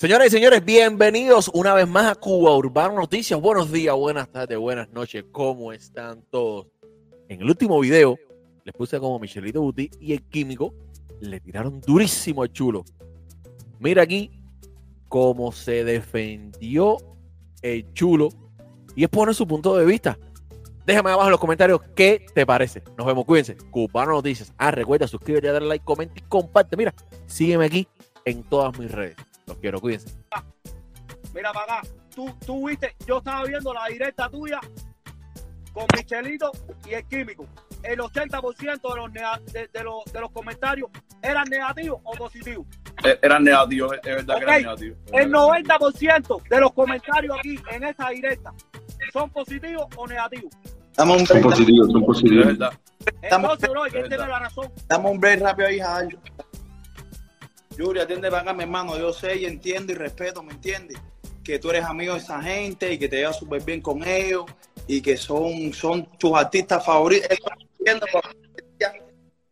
Señoras y señores, bienvenidos una vez más a Cuba Urbano Noticias. Buenos días, buenas tardes, buenas noches. ¿Cómo están todos? En el último video les puse como Michelito Buti y el químico le tiraron durísimo al chulo. Mira aquí cómo se defendió el chulo y expone su punto de vista. Déjame abajo en los comentarios qué te parece. Nos vemos, cuídense. Cubano Noticias. Ah, recuerda, suscríbete, dale like, comenta y comparte. Mira, sígueme aquí en todas mis redes. Los quiero, cuídense. Mira para acá, tú, tú viste, yo estaba viendo la directa tuya con Michelito y el químico. El 80% de los, de, de los, de los comentarios eran negativos o positivos. Eh, Eran negativos, es verdad que eran negativos. El 90% de los comentarios aquí en esta directa son positivos o negativos. Dame un Son positivos, son Es positivos. verdad. Entonces, bro, ¿quién verdad. tiene la razón? dame un break rápido ahí, Jairo. Yuri, atiende para acá, mi hermano. Yo sé y entiendo y respeto, ¿me entiendes? Que tú eres amigo de esa gente y que te llevas súper bien con ellos y que son, son tus artistas favoritos.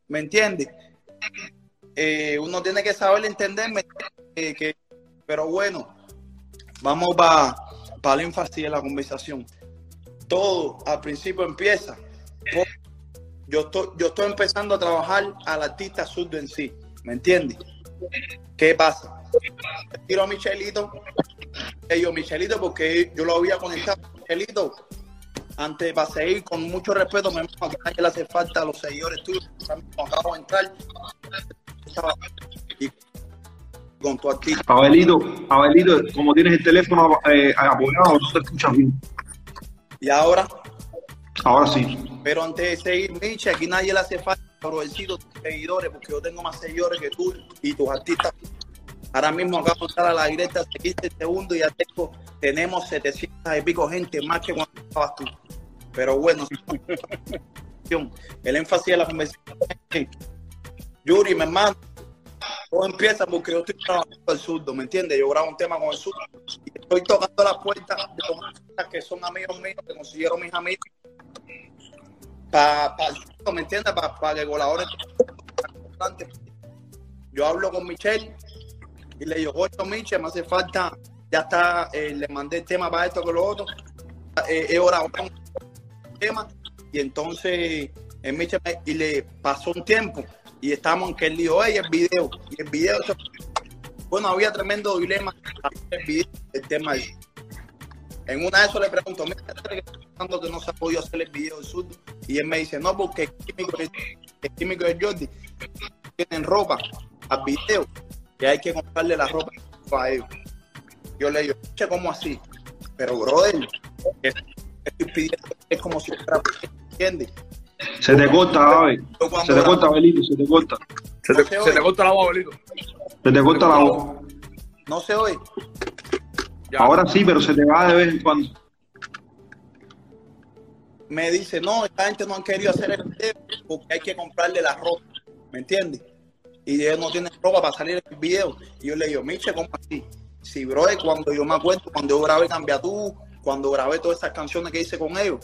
¿Me entiendes? Eh, uno tiene que saber entenderme. eh, que, pero bueno, vamos para el énfasis de la conversación. Todo al principio empieza. yo estoy, yo estoy empezando a trabajar al artista surdo en sí, ¿me entiendes? ¿Qué pasa? Tiro a Michelito, y yo Michelito, porque yo lo había conectado. Michelito, antes para seguir, con mucho respeto, me que nadie le hace falta a los seguidores tuyos. Acabo de entrar, estaba y con tu artista. Abelito, Abelito, como tienes el teléfono eh, apoyado, no te escuchas bien. Y ahora, Ahora sí. pero antes de seguir, Miche, aquí nadie le hace falta, brodecito, tus seguidores, porque yo tengo más seguidores que tú y tus artistas. Ahora mismo acabo de a la directa, seguiste segundo y ya tengo, tenemos 700 y pico gente más que cuando estabas tú. Pero bueno, el énfasis de la conversación Yuri, mi hermano, todo empieza porque yo estoy trabajando con el surdo, ¿me entiendes? Yo grabo un tema con el surdo y estoy tocando las puertas de los artistas que son amigos míos, que consiguieron mis amigos, para, pa, ¿me entiendes? Para que colaboren. Yo hablo con Michelle y le digo, oye, Michelle, me hace falta, ya está, eh, le mandé el tema para esto, que lo otro, eh, he con tema, y entonces el Michelle me- y le pasó un tiempo, y estábamos en que él dijo, oye, el video, y el video, bueno, había tremendo dilema, el video, el tema. En una de esos le pregunto, mira, ¿qué está pasando que no se ha podido hacer el video del surdo? Y él me dice, no, porque el químico, de- el químico de Jordi tienen ropa al video que hay que comprarle la ropa a ellos. Yo le digo, che, ¿cómo así? Pero, brother, es- estoy pidiendo es como si fuera, ¿entiendes? Se te corta, Abel. Se te corta, Abelito, se te corta. Se te corta la voz, Abelito. Se te corta la voz. no se oye. Ya. Ahora sí, pero se te va de vez en cuando. me dice, no, esta gente no han querido hacer el video porque hay que comprarle la ropa, ¿me entiendes? Y ellos no tienen ropa para salir en el video. Y yo le digo, Miche, ¿cómo así? Si, bro, cuando yo me acuerdo, cuando yo grabé Cambia Tú, cuando grabé todas esas canciones que hice con ellos,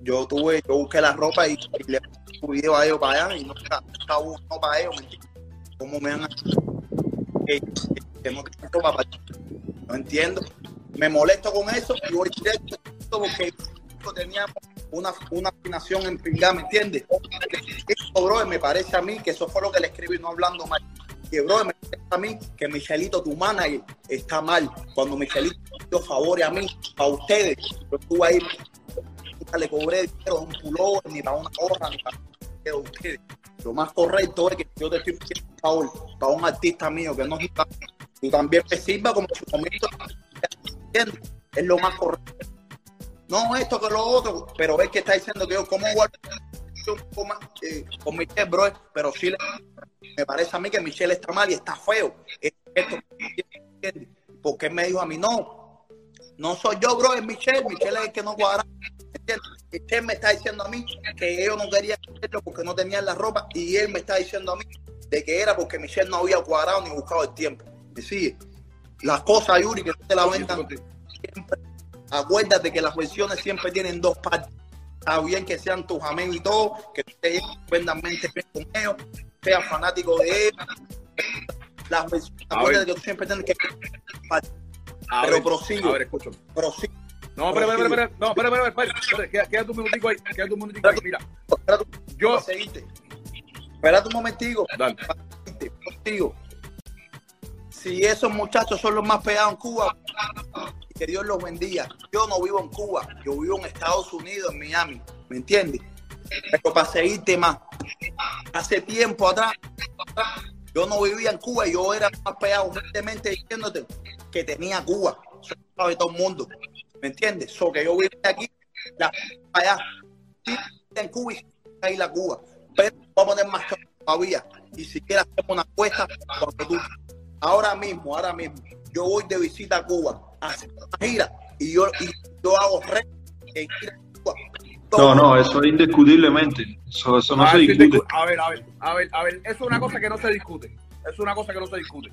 yo tuve, yo busqué la ropa y, y le puse un video a ellos para allá y no estaba uno para ellos, ¿me entiendes? ¿Cómo me van a que, que- que no ropa para No entiendo. Me molesto con eso y voy directo porque teníamos una, una afinación en pingá, ¿me entiendes? Eso, bro, me parece a mí que eso fue lo que le escribí, no hablando mal. Que, bro, me parece a mí que Michelito, tu manager, está mal. Cuando Michelito dio favores a mí, a ustedes, yo estuve ahí, le cobré dinero un pullover, ni para una gorra, ni para de ustedes. Lo más correcto es que yo te estoy pidiendo favor para un artista mío que no es tú también me sirva como su momento. Es lo más correcto no esto que lo otro, pero ves que está diciendo que yo como guardo con, eh, con bro, pero sí me parece a mí que Michelle está mal y está feo. Es esto. Porque él me dijo a mí, no, no soy yo, bro, es Michelle, Michelle es el que no cuadra. Michelle me está diciendo a mí que ellos no querían hacerlo porque no tenían la ropa y él me está diciendo a mí de que era porque Michelle no había cuadrado ni buscado el tiempo. ¿Me sigue? Las cosas, Yuri, que no te la vendan siempre. Acuérdate que las versiones siempre tienen dos partes. Está bien que sean tus amigos y todo, que te vendan mente bien con ellos, sean fanáticos de ellos. las versiones. A Acuérdate ver. que tú siempre tienes que A Pero ver, prosigo. A ver, escúchame. prosigo. No, espera, espera, espera, espera. No, espera, espera, espera. espera. Queda- Quédate un minutico ahí. Quédate un minutico ahí. Mira, Espérate yo. para seguirte. Espérate un momentico. Dale. prosigo. Si esos muchachos son los más pegados en Cuba, que Dios los bendiga. Yo no vivo en Cuba, yo vivo en Estados Unidos, en Miami, ¿me entiendes? Pero para seguirte más, hace tiempo atrás, yo no vivía en Cuba yo era más pegado humildemente diciéndote que tenía Cuba. Eso sabe todo el mundo, ¿me entiendes? So que yo vivía aquí, la allá, en Cuba y ahí la Cuba. Pero voy a poner más todavía. Y si quieres hacemos una apuesta, cuando tú ahora mismo, ahora mismo, yo voy de visita a Cuba a hacer una gira y yo, y yo hago re en gira a Cuba. No, no, eso es indiscutiblemente. Eso, eso no A se ver, si te- discute. a ver, a ver, a ver, a ver. Eso es una cosa que no se discute. Es una cosa que no se discute.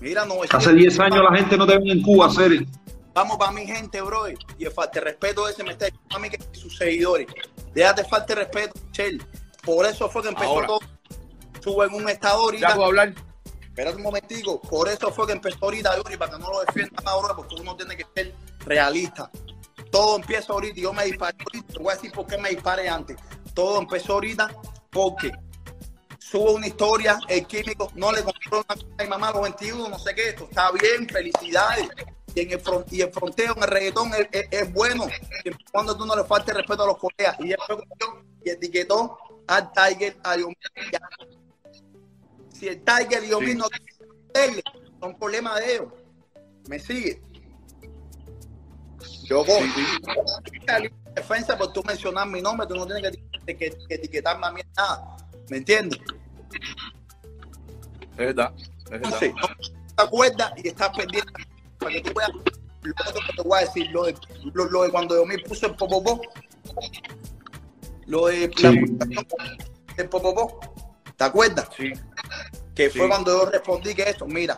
Mira, no Hace 10 años la gente no te ve en Cuba hacer. Vamos para mi gente, bro. Y el falta de respeto ese me está diciendo a mí que sus seguidores. Déjate falta de respeto, Chel. Por eso fue que empezó Ahora. todo. Sube en un estado ahorita. Ya puedo hablar. Espérate un momentico. Por eso fue que empezó ahorita, Yuri, para que no lo defiendan ahora, porque uno tiene que ser realista. Todo empieza ahorita y yo me disparé ahorita. Te voy a decir por qué me disparé antes. Todo empezó ahorita porque subo una historia, el químico no le compró a mi mamá a los 21, no sé qué, esto está bien, felicidades. Y, en el, fron- y el fronteo en el reggaetón es, es- es bueno, y cuando tú no le faltes respeto a los colegas. Y después y etiquetó al Tiger, a Yomir. Si el Tiger y Yomir Sí. no quieren son problemas de ellos. ¿Me sigue? Yo voy. Defensa por tú mencionar mi nombre, tú no tienes que, que- que etiquetarme a mí nada. ¿Me entiendes? Es verdad. Es verdad. Entonces, te acuerdas y estás pendiente para que tú veas lo otro que te voy a decir, lo de, lo, lo de cuando yo me puse el popopó, lo de la Sí. del popopó, ¿te acuerdas? Sí. Que fue cuando yo respondí que esto, mira,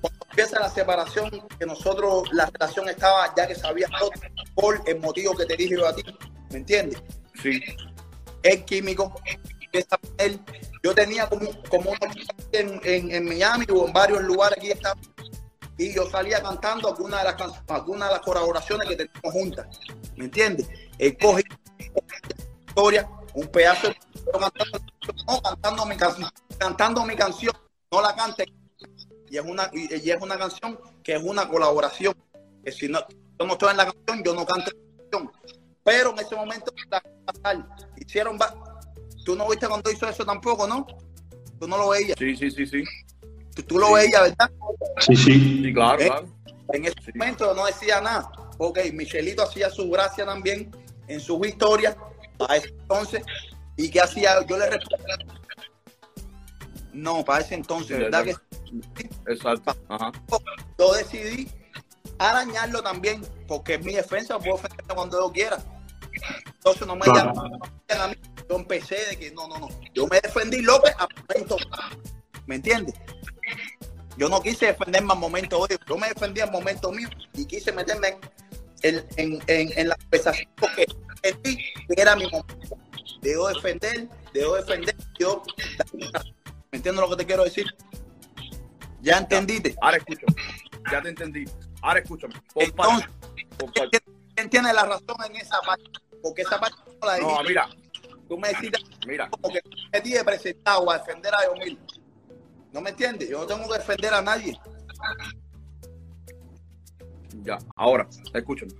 cuando empieza la separación, que nosotros, la relación estaba ya que se había roto por el motivo que te dije yo a ti, ¿me entiendes? Sí. el químico, empieza poner- yo tenía como, como una en, en, en Miami o en varios lugares aquí estaba, y yo salía cantando algunas de las can- algunas de las colaboraciones que teníamos juntas, ¿me entiendes? Él coge historia, un pedazo de no, cantando mi canción, cantando mi canción, no la cante, y es una y, y es una canción que es una colaboración, que si no yo no estoy en la canción, yo no canto la canción, pero en ese momento la pasar. hicieron tú no viste cuando hizo eso tampoco, ¿no? Tú no lo veías, Sí, sí, sí, sí. tú, tú lo veías, ¿verdad? Sí, sí. Sí, claro, Eh, claro. En ese Sí. momento no decía nada. Ok, Michelito hacía su gracia también en sus historias para ese entonces. ¿Y qué hacía? Yo le respondía. No, para ese entonces, ¿verdad? Que Exacto. Ajá. yo decidí arañarlo también, porque es mi defensa, puedo ofenderme cuando yo quiera. Entonces no me Claro. llaman a mí. Yo empecé de que no, no, no. Yo me defendí López a momento. ¿Me entiendes? Yo no quise defenderme al momento de ellos. Yo me defendí al momento mío y quise meterme en, en, en, en la conversación porque sentí que era mi momento. Debo defender, debo defender, yo. ¿Me entiendes lo que te quiero decir? ¿Ya entendiste? Ahora escúchame. Ya te entendí. Ahora escúchame. Por Entonces, por. ¿quién tiene la razón en esa parte? Porque esa parte no la No, dijiste. mira, Tú me decís mira. como que me dije presentado a defender a Yomil. ¿No me entiendes? Yo no tengo que defender a nadie. Ya, ahora, escúchame.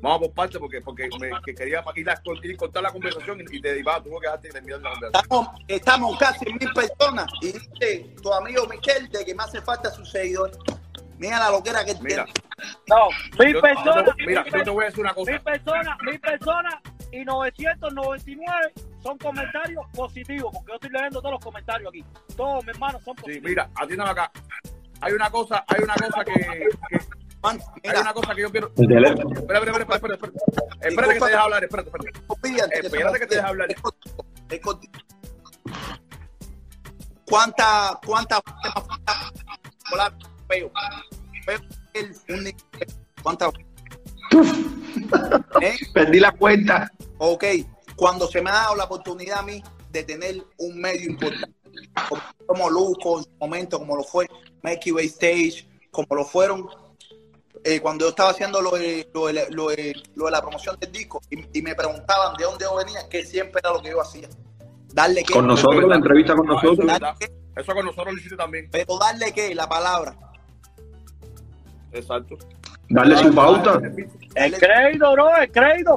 Vamos por parte porque, porque me, que quería ir a, ir a cortar la conversación y, y te iba, tuvo que dejarte terminar la conversación. Estamos, estamos casi mil personas y dice tu amigo Michel de que me hace falta sus seguidores. Mira la loquera que Mira, tiene. No, mil yo, personas, mira, mil, yo te voy a decir una mil cosa. personas, mil personas y 999 son comentarios positivos, porque yo estoy leyendo todos los comentarios aquí. Todos, mi hermano, son Sí, positivos. mira, atiéndame acá. Hay una cosa, hay una cosa que, que- Man, hay Mira, una cosa que yo quiero. El teléfono. Espera, espera, espera, espera, espera. Espera que te deje hablar, espérate, espérate. olvídate que espérate que te deje hablar. ¿Cuánta, cuánta hola, feo, feo, el, un, cuánta, ¿Eh? Perdí la cuenta. Ok, cuando se me ha dado la oportunidad a mí de tener un medio importante, como, como Luco en su momento, como lo fue Mikey Way Stage, como lo fueron eh, cuando yo estaba haciendo lo de, lo de- lo de- lo de la promoción del disco y, y me preguntaban de dónde yo venía, que siempre era lo que yo hacía. Darle que, Con nosotros, la entrevista con eso, nosotros. verdad. Eso con nosotros lo hiciste también. pero darle que la palabra. Exacto. Darle su pauta. El crédito, bro, el crédito.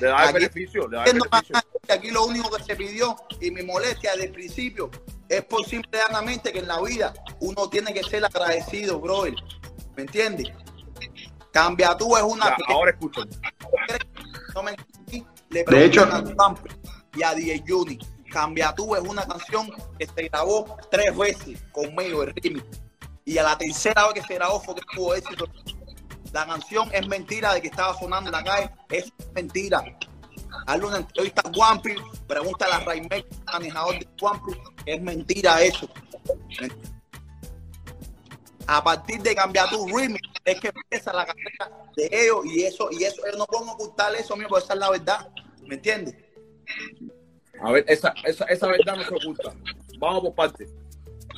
Le da el beneficio, le da el beneficio. que aquí lo único que se pidió y mi molestia desde el principio es por simple y llanamente que en la vida uno tiene que ser agradecido, brother. ¿Me entiendes? Cambia tú es una Ya, ahora no me le De hecho- a y a DJ Juni. Cambia tú es una canción que se grabó tres veces conmigo, el remix. Y a la tercera vez que se grabó fue que tuvo éxito. La canción es mentira de que estaba sonando en la calle. Es mentira. Hazle una entrevista a Wampi, pregúntale a Raimel, manejador de Wampi, es mentira eso. A partir de cambiar tu remix, es que empieza la carrera de ellos y eso, y eso, ellos no pueden ocultar eso, mío, porque esa es la verdad. ¿Me entiendes? A ver, esa, esa, esa verdad no se oculta. Vamos por partes.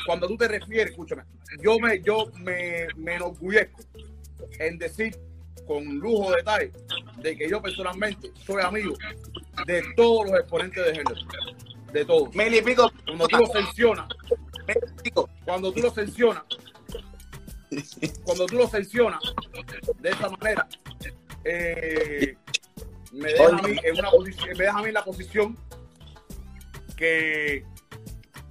Cuando tú te refieres, escúchame, yo me, yo me, me enorgullezco en decir con lujo de detalle de que yo personalmente soy amigo de todos los exponentes de género. De todos. Pico, Cuando tú lo pico. cuando tú lo sancionas, cuando tú lo sancionas de esa manera, eh, me deja a mí en una posición, me deja a mí en la posición que,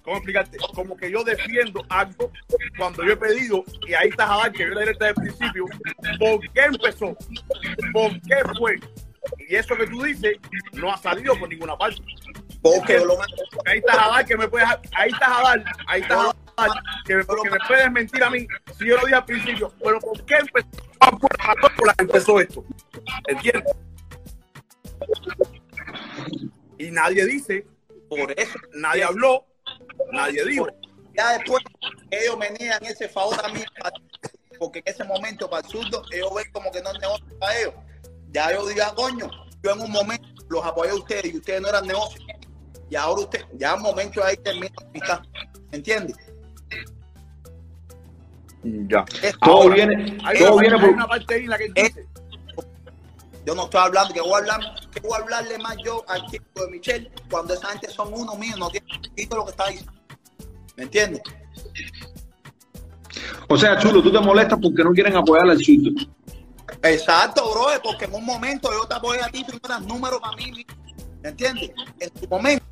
¿cómo explicarte? Como que yo defiendo algo cuando yo he pedido, y ahí está Jadar, que yo le dije desde el principio, ¿por qué empezó? ¿Por qué fue? Y eso que tú dices no ha salido por ninguna parte. Porque lo Ahí está Jadar, que me puede, ahí está Jadar, ahí está Jadar, que me, que me puede mentir a mí si yo lo dije al principio, pero ¿por qué empezó, por la que empezó esto? ¿Entiendes? Y nadie dice, por eso, nadie habló, nadie dijo. ya después ellos me niegan ese favor a mí, porque en ese momento para el surdo, ellos ven como que no es negocio para ellos. Ya yo digo, "Ah, coño, yo en un momento los apoyé a ustedes y ustedes no eran negocio. Y ahora usted, ya un momento ahí termina la amistad. ¿Entiendes? Ya. Todo ahora, viene, Hay, todo una, viene hay por, una parte ahí en la que dice, Yo no estoy hablando, que voy a hablar, que voy a hablarle más yo al chico de Michelle cuando esa gente son uno mío, no tiene sentido lo que está diciendo. ¿Me entiendes? o sea, chulo, tú te molestas porque no quieren apoyar al surdo. Exacto, bro, porque en un momento yo te apoyé a ti, tú no eras número para mí, ¿me entiendes? En tu momento